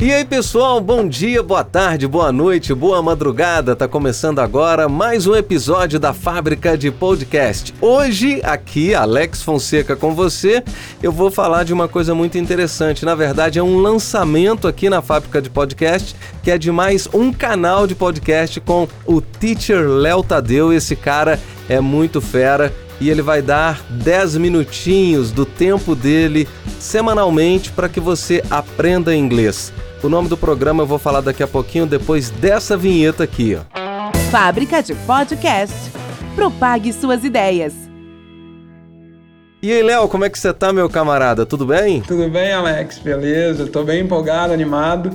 E aí, pessoal, bom dia, boa tarde, boa noite, boa madrugada. Tá começando agora mais um episódio da Fábrica de Podcast. Hoje, aqui, Alex Fonseca com você, eu vou falar de uma coisa muito interessante. Na verdade, é um lançamento aqui na Fábrica de Podcast, que é de mais um canal de podcast com o Teacher Léo Tadeu. Esse cara é muito fera e ele vai dar 10 minutinhos do tempo dele semanalmente para que você aprenda inglês. O nome do programa eu vou falar daqui a pouquinho, depois dessa vinheta aqui. Ó. Fábrica de Podcast. Propague suas ideias. E aí, Léo, como é que você tá, meu camarada? Tudo bem? Tudo bem, Alex, beleza? Tô bem empolgado, animado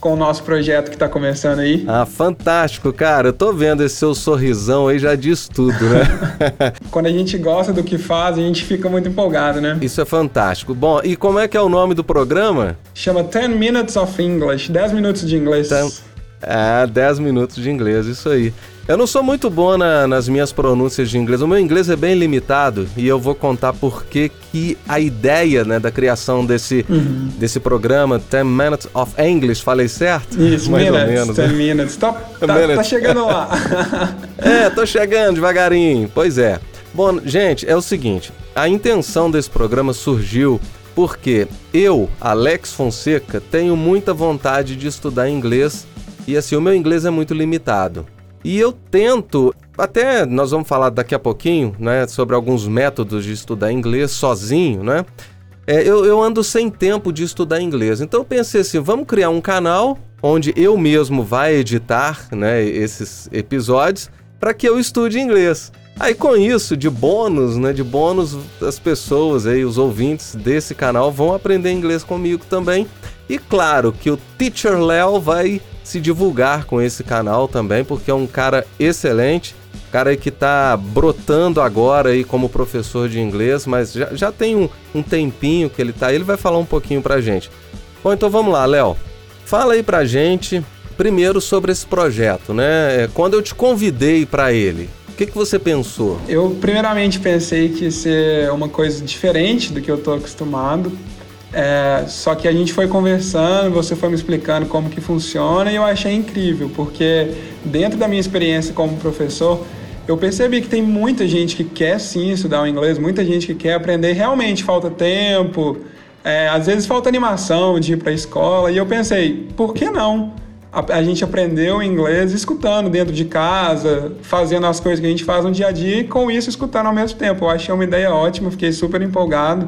com o nosso projeto que está começando aí. Ah, fantástico, cara. Eu tô vendo esse seu sorrisão aí, já diz tudo, né? Quando a gente gosta do que faz, a gente fica muito empolgado, né? Isso é fantástico. Bom, e como é que é o nome do programa? Chama 10 Minutes of English, 10 minutos de inglês. Ten... Ah, 10 minutos de inglês, isso aí. Eu não sou muito bom na, nas minhas pronúncias de inglês. O meu inglês é bem limitado e eu vou contar por que a ideia né, da criação desse, uhum. desse programa, 10 Minutes of English, falei certo? Isso, Mais minutes, ou menos. 10 né? minutes. Tá, tá, tá chegando lá. é, tô chegando devagarinho. Pois é. Bom, gente, é o seguinte: a intenção desse programa surgiu porque eu, Alex Fonseca, tenho muita vontade de estudar inglês e assim, o meu inglês é muito limitado. E eu tento, até nós vamos falar daqui a pouquinho, né, sobre alguns métodos de estudar inglês sozinho, né? É, eu, eu ando sem tempo de estudar inglês. Então eu pensei assim, vamos criar um canal onde eu mesmo vai editar, né, esses episódios para que eu estude inglês. Aí com isso, de bônus, né, de bônus, as pessoas aí, os ouvintes desse canal vão aprender inglês comigo também. E claro que o Teacher Léo vai se divulgar com esse canal também, porque é um cara excelente, cara que está brotando agora aí como professor de inglês, mas já, já tem um, um tempinho que ele está ele vai falar um pouquinho pra gente. Bom, então vamos lá, Léo. Fala aí pra gente primeiro sobre esse projeto, né? É, quando eu te convidei para ele, o que, que você pensou? Eu primeiramente pensei que ia ser uma coisa diferente do que eu tô acostumado. É, só que a gente foi conversando, você foi me explicando como que funciona e eu achei incrível, porque dentro da minha experiência como professor, eu percebi que tem muita gente que quer sim estudar o inglês, muita gente que quer aprender, realmente falta tempo, é, às vezes falta animação de ir para a escola, e eu pensei, por que não? A, a, gente aprendeu inglês escutando dentro de casa, fazendo as coisas que a gente faz no dia a dia e com isso escutando ao mesmo tempo. Eu achei uma ideia ótima, fiquei super empolgado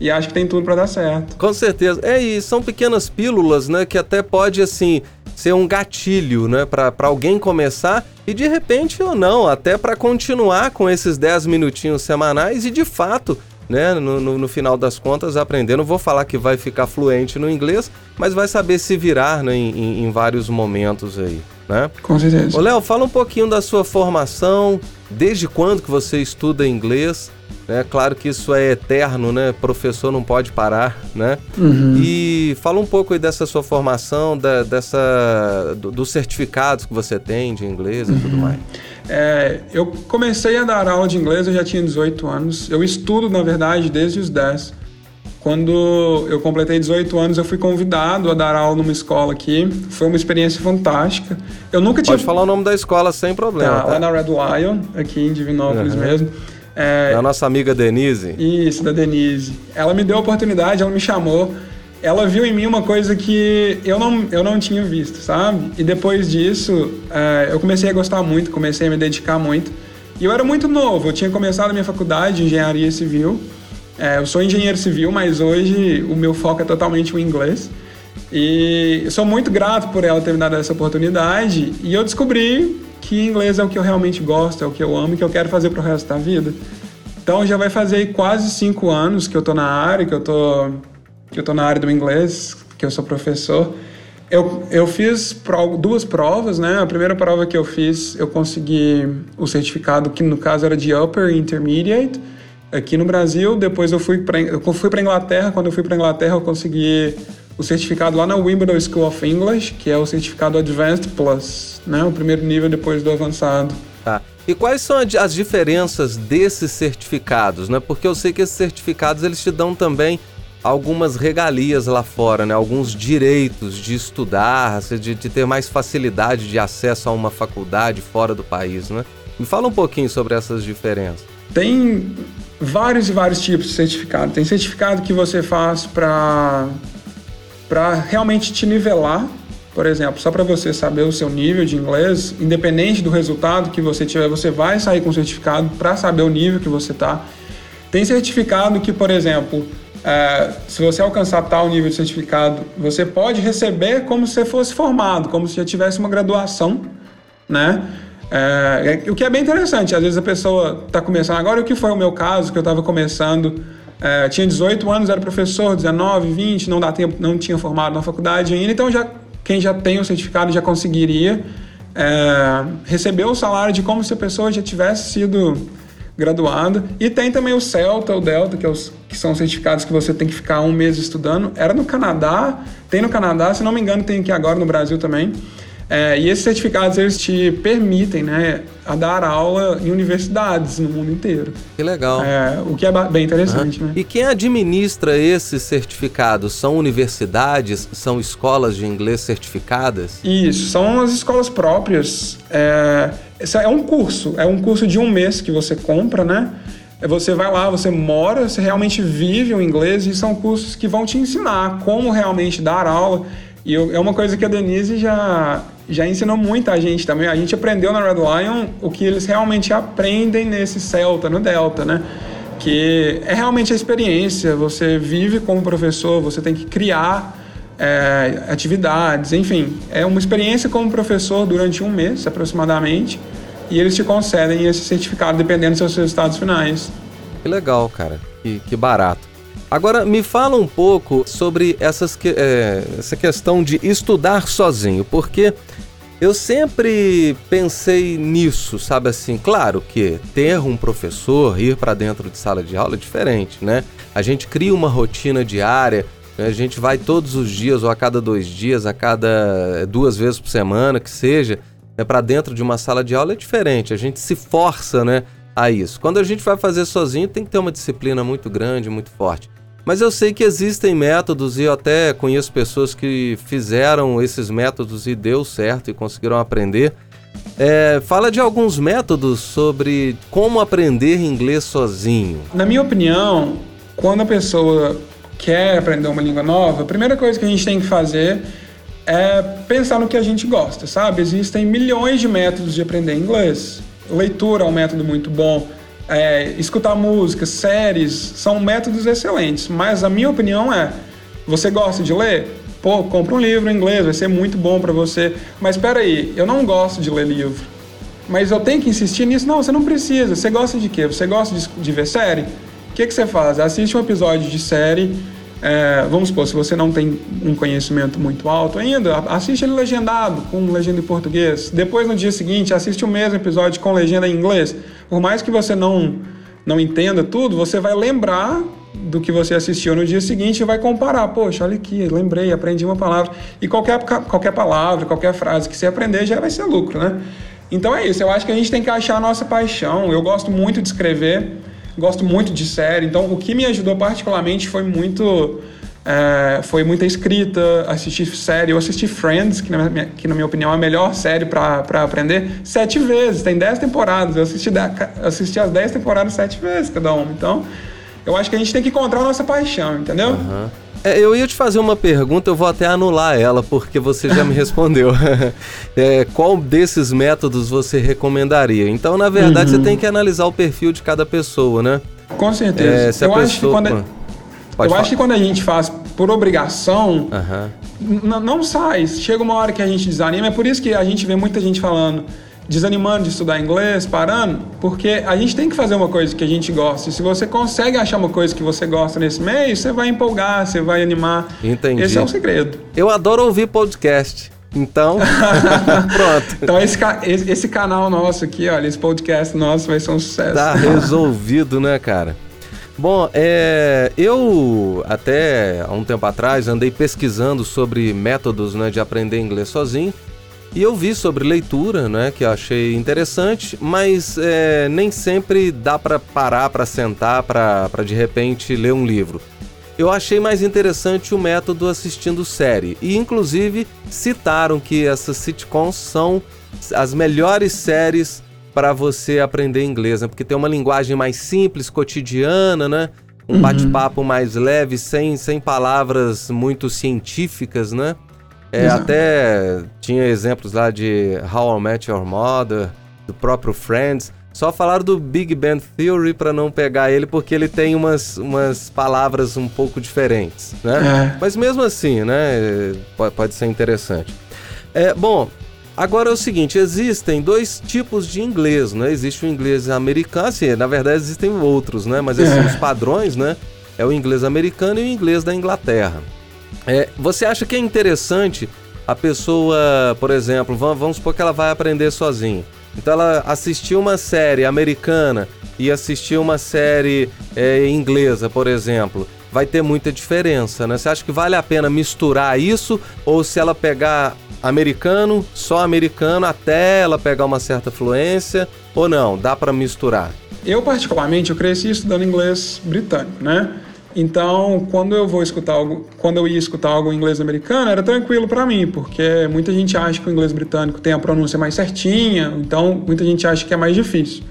e acho que tem tudo para dar certo. Com certeza. É, e são pequenas pílulas, né, que até pode, assim, ser um gatilho, né, para alguém começar e de repente ou não, até para continuar com esses 10 minutinhos semanais e de fato né, no, no, no, final das contas, aprender. Não vou falar que vai ficar fluente no inglês, mas vai saber se virar né, em, em, em vários momentos aí. Né? Com certeza. Ô, Léo, fala um pouquinho da sua formação, desde quando que você estuda inglês é claro que isso é eterno, né? Professor não pode parar, né? Uhum. E fala um pouco aí dessa sua formação, da, dessa, do, dos certificados que você tem de inglês e uhum. tudo mais. É, eu comecei a dar aula de inglês, eu já tinha 18 anos. Eu estudo, na verdade, desde os 10. Quando eu completei 18 anos, eu fui convidado a dar aula numa escola aqui. Foi uma experiência fantástica. Eu nunca tinha. Pode falar o nome da escola sem problema. Tá, tá? lá na Red Lion, aqui em Divinópolis uhum. mesmo. É, da nossa amiga Denise. Isso, da Denise. Ela me deu a oportunidade, ela me chamou. Ela viu em mim uma coisa que eu não, eu não tinha visto, sabe? E depois disso, é, eu comecei a gostar muito, comecei a me dedicar muito. E eu era muito novo, eu tinha começado a minha faculdade de engenharia civil. É, eu sou engenheiro civil, mas hoje o meu foco é totalmente o inglês. E sou muito grato por ela ter me dado essa oportunidade. E eu descobri que inglês é o que eu realmente gosto, é o que eu amo e que eu quero fazer pro resto da vida. Então já vai fazer quase cinco anos que eu tô na área, que eu tô, que eu tô na área do inglês, que eu sou professor. Eu, eu fiz pro, duas provas, né? A primeira prova que eu fiz, eu consegui o certificado, que no caso era de Upper Intermediate. Aqui no Brasil. Depois eu fui para fui para Inglaterra. Quando eu fui para Inglaterra, eu consegui o certificado lá na Wimbledon School of English, que é o certificado Advanced Plus, né? O primeiro nível depois do avançado. Tá. E quais são as diferenças desses certificados, né? Porque eu sei que esses certificados eles te dão também algumas regalias lá fora, né? Alguns direitos de estudar, de, de ter mais facilidade de acesso a uma faculdade fora do país, né? Me fala um pouquinho sobre essas diferenças. Tem vários e vários tipos de certificado. Tem certificado que você faz para para realmente te nivelar, por exemplo, só para você saber o seu nível de inglês, independente do resultado que você tiver, você vai sair com certificado para saber o nível que você está. Tem certificado que, por exemplo, é, se você alcançar tal nível de certificado, você pode receber como se fosse formado, como se já tivesse uma graduação, né? É, é, o que é bem interessante, às vezes a pessoa está começando, agora o que foi o meu caso, que eu estava começando é, tinha 18 anos, era professor, 19, 20, não dá tempo, não tinha formado na faculdade ainda, então já quem já tem o certificado já conseguiria é, receber o salário de como se a pessoa já tivesse sido graduada. E tem também o CELTA, o DELTA, que, é os, que são certificados que você tem que ficar um mês estudando. Era no Canadá, tem no Canadá, se não me engano, tem aqui agora no Brasil também. É, e esses certificados eles te permitem né, a dar aula em universidades no mundo inteiro. Que legal. É, o que é bem interessante. Uhum. Né? E quem administra esses certificados? São universidades? São escolas de inglês certificadas? Isso, são as escolas próprias. É, é um curso, é um curso de um mês que você compra, né? Você vai lá, você mora, você realmente vive o inglês e são cursos que vão te ensinar como realmente dar aula. E eu, é uma coisa que a Denise já já ensinou muita gente também. A gente aprendeu na Red Lion o que eles realmente aprendem nesse Celta, no Delta, né? Que é realmente a experiência. Você vive como professor, você tem que criar é, atividades, enfim. É uma experiência como professor durante um mês aproximadamente. E eles te concedem esse certificado dependendo dos seus resultados finais. Que legal, cara. Que, que barato. Agora, me fala um pouco sobre essas, é, essa questão de estudar sozinho, porque eu sempre pensei nisso, sabe assim? Claro que ter um professor, ir para dentro de sala de aula é diferente, né? A gente cria uma rotina diária, né? a gente vai todos os dias ou a cada dois dias, a cada duas vezes por semana, que seja, né? para dentro de uma sala de aula é diferente. A gente se força, né? A isso. Quando a gente vai fazer sozinho, tem que ter uma disciplina muito grande, muito forte. Mas eu sei que existem métodos e eu até conheço pessoas que fizeram esses métodos e deu certo e conseguiram aprender. É, fala de alguns métodos sobre como aprender inglês sozinho. Na minha opinião, quando a pessoa quer aprender uma língua nova, a primeira coisa que a gente tem que fazer é pensar no que a gente gosta, sabe? Existem milhões de métodos de aprender inglês. Leitura é um método muito bom é, escutar música, séries, são métodos excelentes. Mas a minha opinião é: você gosta de ler? Pô, compra um livro em inglês, vai ser muito bom para você. Mas espera aí, eu não gosto de ler livro. Mas eu tenho que insistir nisso? Não, você não precisa. Você gosta de quê? Você gosta de, de ver série? O que, que você faz? Assiste um episódio de série é, vamos supor, se você não tem um conhecimento muito alto ainda, assiste ele legendado, com legenda em português. Depois, no dia seguinte, assiste o mesmo episódio com legenda em inglês. Por mais que você não, não entenda tudo, você vai lembrar do que você assistiu no dia seguinte e vai comparar. Poxa, olha aqui, lembrei, aprendi uma palavra. E qualquer, qualquer palavra, qualquer frase que você aprender já vai ser lucro, né? Então é isso, eu acho que a gente tem que achar a nossa paixão. Eu gosto muito de escrever gosto muito de série, então o que me ajudou particularmente foi muito. É, foi muita escrita, assistir série. Eu assisti Friends, que na minha, que na minha opinião é a melhor série para aprender, sete vezes. Tem dez temporadas. Eu assisti, assisti as dez temporadas sete vezes cada uma. Então, eu acho que a gente tem que encontrar a nossa paixão, entendeu? Uhum. É, eu ia te fazer uma pergunta, eu vou até anular ela, porque você já me respondeu. é, qual desses métodos você recomendaria? Então, na verdade, uhum. você tem que analisar o perfil de cada pessoa, né? Com certeza. É, eu acho que quando, eu acho que quando a gente faz por obrigação, uhum. não sai. Chega uma hora que a gente desanima. É por isso que a gente vê muita gente falando desanimando de estudar inglês, parando, porque a gente tem que fazer uma coisa que a gente gosta. E se você consegue achar uma coisa que você gosta nesse meio, você vai empolgar, você vai animar. Entendi. Esse é o segredo. Eu adoro ouvir podcast. Então, pronto. Então, esse, esse, canal nosso aqui, olha, esse podcast nosso vai ser um sucesso. Tá resolvido, né, cara? Bom, é, eu até há um tempo atrás andei pesquisando sobre métodos né, de aprender inglês sozinho e eu vi sobre leitura, né, que eu achei interessante, mas é, nem sempre dá para parar, para sentar, para de repente ler um livro. Eu achei mais interessante o método assistindo série e inclusive citaram que essas sitcoms são as melhores séries para você aprender inglês, né? Porque tem uma linguagem mais simples, cotidiana, né? Um uhum. bate-papo mais leve, sem, sem palavras muito científicas, né? É, até tinha exemplos lá de How I Met Your Mother, do próprio Friends. Só falaram do Big Bang Theory para não pegar ele, porque ele tem umas, umas palavras um pouco diferentes, né? É. Mas mesmo assim, né? Pode ser interessante. É, bom, Agora é o seguinte, existem dois tipos de inglês, né? Existe o inglês americano, assim, na verdade existem outros, né? Mas assim, é. os padrões, né? É o inglês americano e o inglês da Inglaterra. É, você acha que é interessante a pessoa, por exemplo, vamos, vamos supor que ela vai aprender sozinha. Então ela assistiu uma série americana e assistiu uma série é, inglesa, por exemplo vai ter muita diferença, né? Você acha que vale a pena misturar isso ou se ela pegar americano, só americano, até ela pegar uma certa fluência, ou não? Dá para misturar? Eu, particularmente, eu cresci estudando inglês britânico, né? Então, quando eu vou escutar algo, quando eu ia escutar algo em inglês americano, era tranquilo para mim, porque muita gente acha que o inglês britânico tem a pronúncia mais certinha, então muita gente acha que é mais difícil.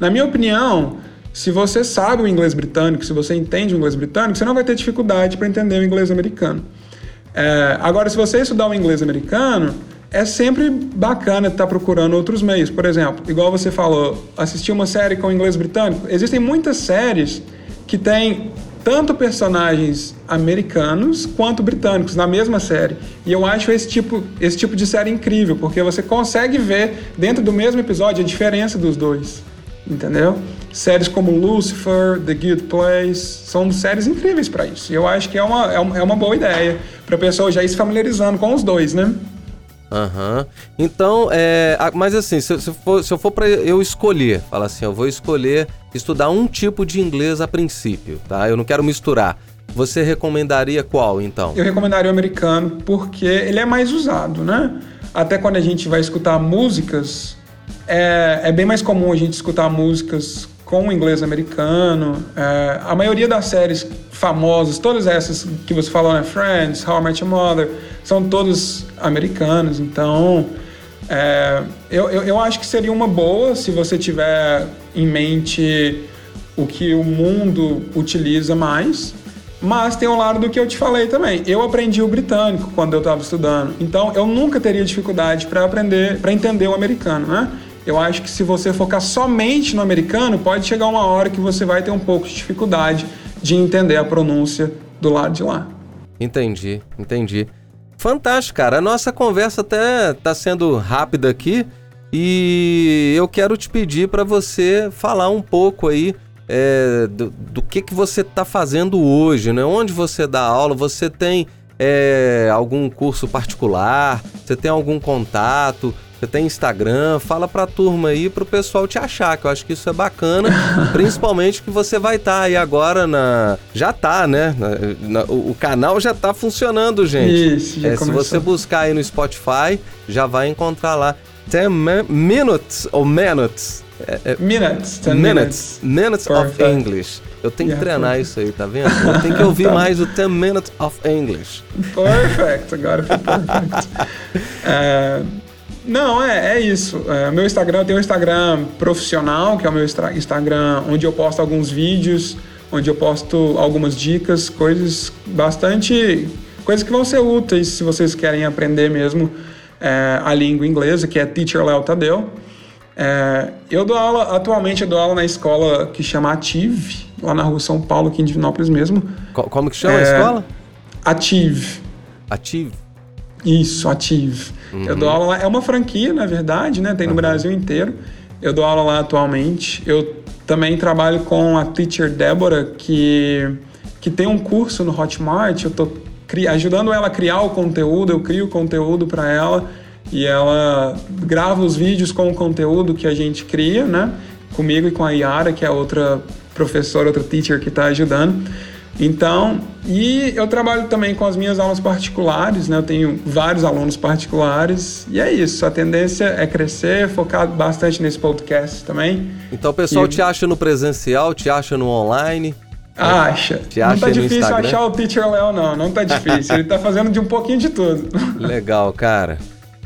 Na minha opinião, se você sabe o inglês britânico, se você entende o inglês britânico, você não vai ter dificuldade para entender o inglês americano. É, agora, se você estudar o inglês americano, é sempre bacana estar procurando outros meios. Por exemplo, igual você falou, assistir uma série com inglês britânico. Existem muitas séries que têm tanto personagens americanos quanto britânicos na mesma série. E eu acho esse tipo, esse tipo de série incrível, porque você consegue ver dentro do mesmo episódio a diferença dos dois. Entendeu? Séries como Lucifer, The Good Place, são séries incríveis para isso. E eu acho que é uma, é uma é boa ideia para a pessoa já ir se familiarizando com os dois, né? Aham. Uhum. Então, é, mas assim, se, se, for, se eu for para eu escolher, fala assim, eu vou escolher estudar um tipo de inglês a princípio, tá? Eu não quero misturar. Você recomendaria qual, então? Eu recomendaria o americano porque ele é mais usado, né? Até quando a gente vai escutar músicas, é, é bem mais comum a gente escutar músicas com o inglês americano. É, a maioria das séries famosas, todas essas que você falou, né? Friends, How I Met Your Mother, são todas americanas. Então, é, eu, eu, eu acho que seria uma boa se você tiver em mente o que o mundo utiliza mais. Mas tem um lado do que eu te falei também. Eu aprendi o britânico quando eu estava estudando. Então, eu nunca teria dificuldade para aprender, para entender o americano, né? Eu acho que se você focar somente no americano, pode chegar uma hora que você vai ter um pouco de dificuldade de entender a pronúncia do lado de lá. Entendi, entendi. Fantástico, cara. A nossa conversa até está sendo rápida aqui e eu quero te pedir para você falar um pouco aí é, do, do, que, que você está fazendo hoje, né? Onde você dá aula? Você tem é, algum curso particular? Você tem algum contato? Você tem Instagram, fala pra turma aí pro pessoal te achar, que eu acho que isso é bacana, principalmente que você vai estar tá aí agora na. Já tá, né? Na, na, o, canal já tá funcionando, gente. Isso, já é, Se você buscar aí no Spotify, já vai encontrar lá. 10 minutes ou minutes. É, é, minutes, 10 minutes. Minutes, minutes of English. Eu tenho yeah, que treinar perfect. isso aí, tá vendo? Eu tenho que ouvir tá. mais o 10 minutes of English. Perfect, agora foi perfect. uh, Não, é, é isso. É, meu Instagram, eu tenho um Instagram profissional, que é o meu Instagram onde eu posto alguns vídeos, onde eu posto algumas dicas, coisas bastante. coisas que vão ser úteis se vocês querem aprender mesmo é, a língua inglesa, que é Teacher Léo Tadeu. É, eu dou aula, atualmente eu dou aula na escola que chama Ative, lá na rua São Paulo, aqui em Divinópolis mesmo. Como que chama a é, escola? Ative. Ative? Isso, Ative. Uhum. Eu dou aula lá, é uma franquia, na verdade, né? Tem no uhum. Brasil inteiro. Eu dou aula lá atualmente. Eu também trabalho com a teacher Débora, que, que tem um curso no Hotmart. Eu tô ajudando ela a criar o conteúdo, eu crio o conteúdo para ela e ela grava os vídeos com o conteúdo que a gente cria, né? Comigo e com a Yara, que é outra professor, outro teacher que está ajudando. Então, e eu trabalho também com as minhas aulas particulares, né? Eu tenho vários alunos particulares e é isso. A tendência é crescer, focar bastante nesse podcast também. Então o pessoal e... te acha no presencial, te acha no online? Acha. Te não tá difícil achar o Teacher Léo, não. Não tá difícil. Ele tá fazendo de um pouquinho de tudo. Legal, cara.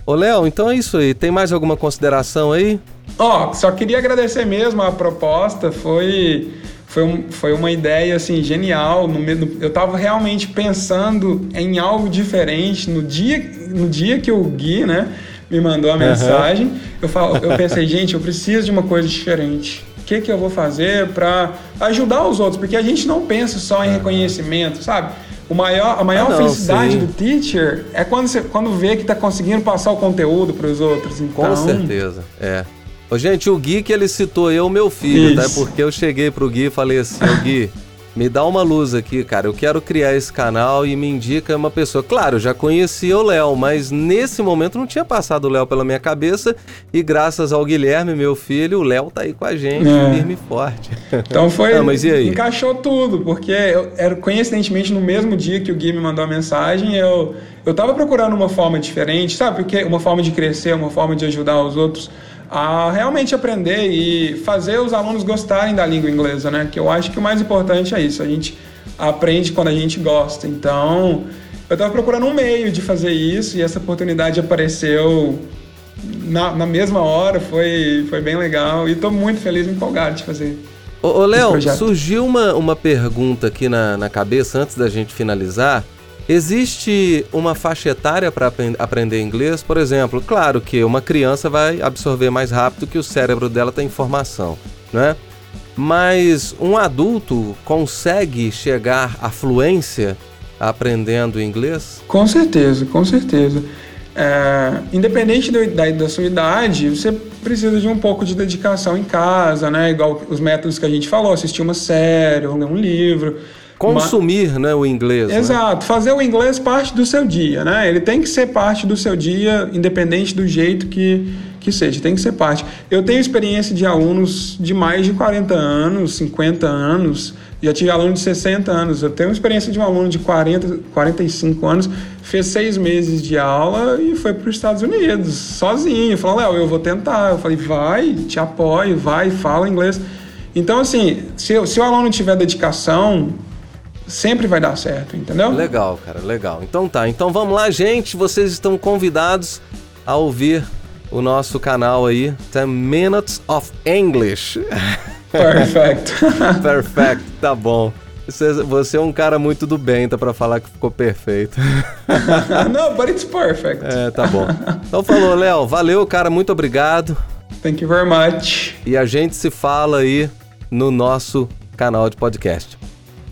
Ô, Léo, então é isso aí. Tem mais alguma consideração aí? Ó, oh, só queria agradecer mesmo a proposta. Foi foi, um, foi uma ideia assim genial. No, eu estava realmente pensando em algo diferente no dia, no dia que o Gui, né, me mandou a mensagem. Uhum. Eu, falo, eu pensei, gente, eu preciso de uma coisa diferente. O que, que eu vou fazer para ajudar os outros? Porque a gente não pensa só em reconhecimento, sabe? O maior, a maior ah, não, felicidade sim. do teacher é quando, você, quando vê que está conseguindo passar o conteúdo para os outros. Então, Com certeza, é. Ô, gente, o Gui que ele citou eu, meu filho, tá? Isso. tá? Porque eu cheguei pro Gui e falei assim, ô Gui, me dá uma luz aqui, cara. Eu quero criar esse canal e me indica uma pessoa. Claro, eu já conhecia o Léo, mas nesse momento não tinha passado o Léo pela minha cabeça. E graças ao Guilherme, meu filho, o Léo tá aí com a gente, é. firme e forte. Então foi. Não, mas e aí? Encaixou tudo, porque eu, era coincidentemente no mesmo dia que o Gui me mandou a mensagem, eu, eu tava procurando uma forma diferente, sabe? Porque uma forma de crescer, uma forma de ajudar os outros a realmente aprender e fazer os alunos gostarem da língua inglesa, né? Que eu acho que o mais importante é isso, a gente aprende quando a gente gosta. Então, eu estava procurando um meio de fazer isso e essa oportunidade apareceu na, na mesma hora, foi, foi bem legal e estou muito feliz e empolgado de fazer. Ô, ô Léo, surgiu uma, uma pergunta aqui na, na cabeça antes da gente finalizar. Existe uma faixa etária para aprender inglês? Por exemplo, claro que uma criança vai absorver mais rápido que o cérebro dela tem informação, né? Mas um adulto consegue chegar à fluência aprendendo inglês? Com certeza, com certeza. É, independente do, da, da, sua idade, você precisa de um pouco de dedicação em casa, né? Igual os métodos que a gente falou, assistir uma série, ler um livro. Consumir, Uma... né, o inglês. Né? Exato, né? fazer o inglês parte do seu dia, né? Ele tem que ser parte do seu dia, independente do jeito que, que seja, tem que ser parte. Eu tenho experiência de alunos de mais de 40 anos, 50 anos, já tive aluno de 60 anos. Eu tenho experiência de um aluno de 40, 45 anos, fez seis meses de aula e foi para os Estados Unidos, sozinho. Falou, Léo, eu vou tentar. Eu falei, vai, te apoio, vai, fala inglês. Então, assim, se, se o aluno tiver dedicação, sempre vai dar certo, entendeu? Legal, cara, legal. Então tá, então vamos lá, gente. Vocês estão convidados a ouvir o nosso canal aí, 10 Minutes of English. Perfect. Perfect, tá bom. Você, você, é um cara muito do bem, tá pra falar que ficou perfeito. Não, but it's perfect. É, tá bom. Então falou, Léo. Valeu, cara. Muito obrigado. Thank you very much. E a gente se fala aí no nosso canal de podcast.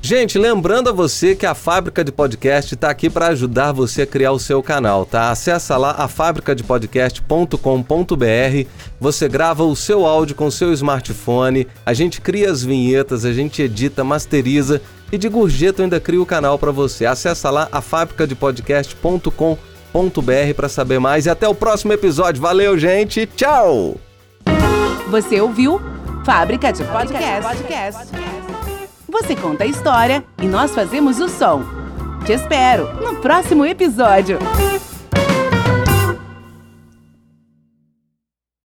Gente, lembrando a você que a Fábrica de Podcast está aqui para ajudar você a criar o seu canal, tá? Acesse lá a fabricadepodcast.com.br. Você grava o seu áudio com o seu smartphone, a gente cria as vinhetas, a gente edita, masteriza e de gorjeta ainda cria o canal para você. Acesse lá a fabricadepodcast.com.br para saber mais e até o próximo episódio. Valeu, gente. Tchau. Você ouviu Fábrica de Podcast. Podcast. Você conta a história e nós fazemos o som. Te espero no próximo episódio.